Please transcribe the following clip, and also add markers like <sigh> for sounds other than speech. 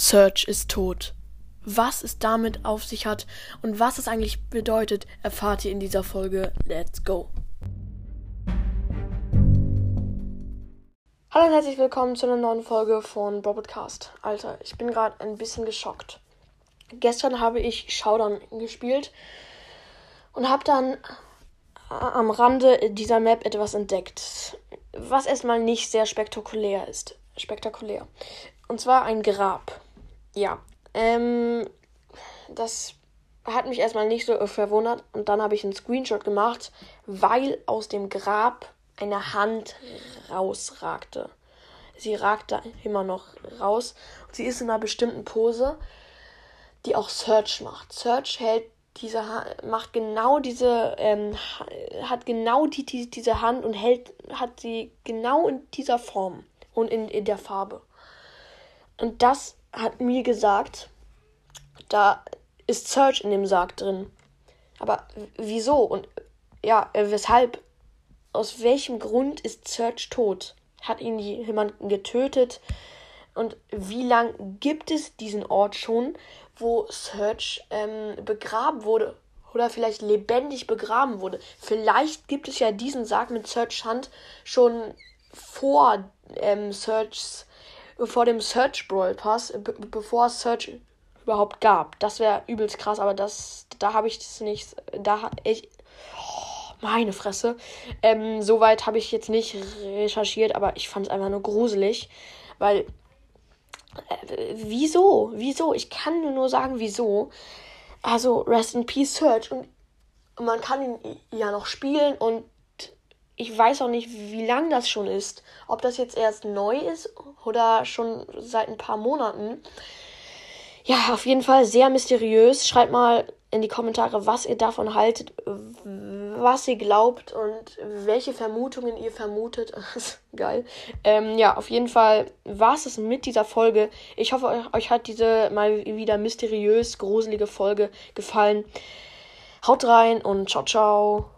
Search ist tot. Was es damit auf sich hat und was es eigentlich bedeutet, erfahrt ihr in dieser Folge. Let's go! Hallo und herzlich willkommen zu einer neuen Folge von Broadcast. Alter, ich bin gerade ein bisschen geschockt. Gestern habe ich Showdown gespielt und habe dann am Rande dieser Map etwas entdeckt, was erstmal nicht sehr spektakulär ist. Spektakulär. Und zwar ein Grab. Ja. Ähm, das hat mich erstmal nicht so verwundert. Und dann habe ich einen Screenshot gemacht, weil aus dem Grab eine Hand rausragte. Sie ragte immer noch raus. Sie ist in einer bestimmten Pose, die auch Search macht. Search hält diese macht genau diese ähm, hat genau die, die, diese Hand und hält hat sie genau in dieser Form und in, in der Farbe. Und das hat mir gesagt, da ist Search in dem Sarg drin. Aber wieso und ja, äh, weshalb? Aus welchem Grund ist Search tot? Hat ihn jemand getötet? Und wie lang gibt es diesen Ort schon, wo Search ähm, begraben wurde? Oder vielleicht lebendig begraben wurde? Vielleicht gibt es ja diesen Sarg mit Search Hand schon vor ähm, Searchs vor dem Search Brawl Pass, bevor es Search überhaupt gab. Das wäre übelst krass, aber das, da habe ich das nicht, da ich, oh, meine Fresse. Ähm, Soweit habe ich jetzt nicht recherchiert, aber ich fand es einfach nur gruselig, weil, äh, wieso, wieso? Ich kann nur sagen, wieso. Also, Rest in Peace Search und man kann ihn ja noch spielen und ich weiß auch nicht, wie lang das schon ist. Ob das jetzt erst neu ist oder schon seit ein paar Monaten. Ja, auf jeden Fall sehr mysteriös. Schreibt mal in die Kommentare, was ihr davon haltet, was ihr glaubt und welche Vermutungen ihr vermutet. <laughs> Geil. Ähm, ja, auf jeden Fall war es mit dieser Folge. Ich hoffe, euch, euch hat diese mal wieder mysteriös gruselige Folge gefallen. Haut rein und ciao, ciao.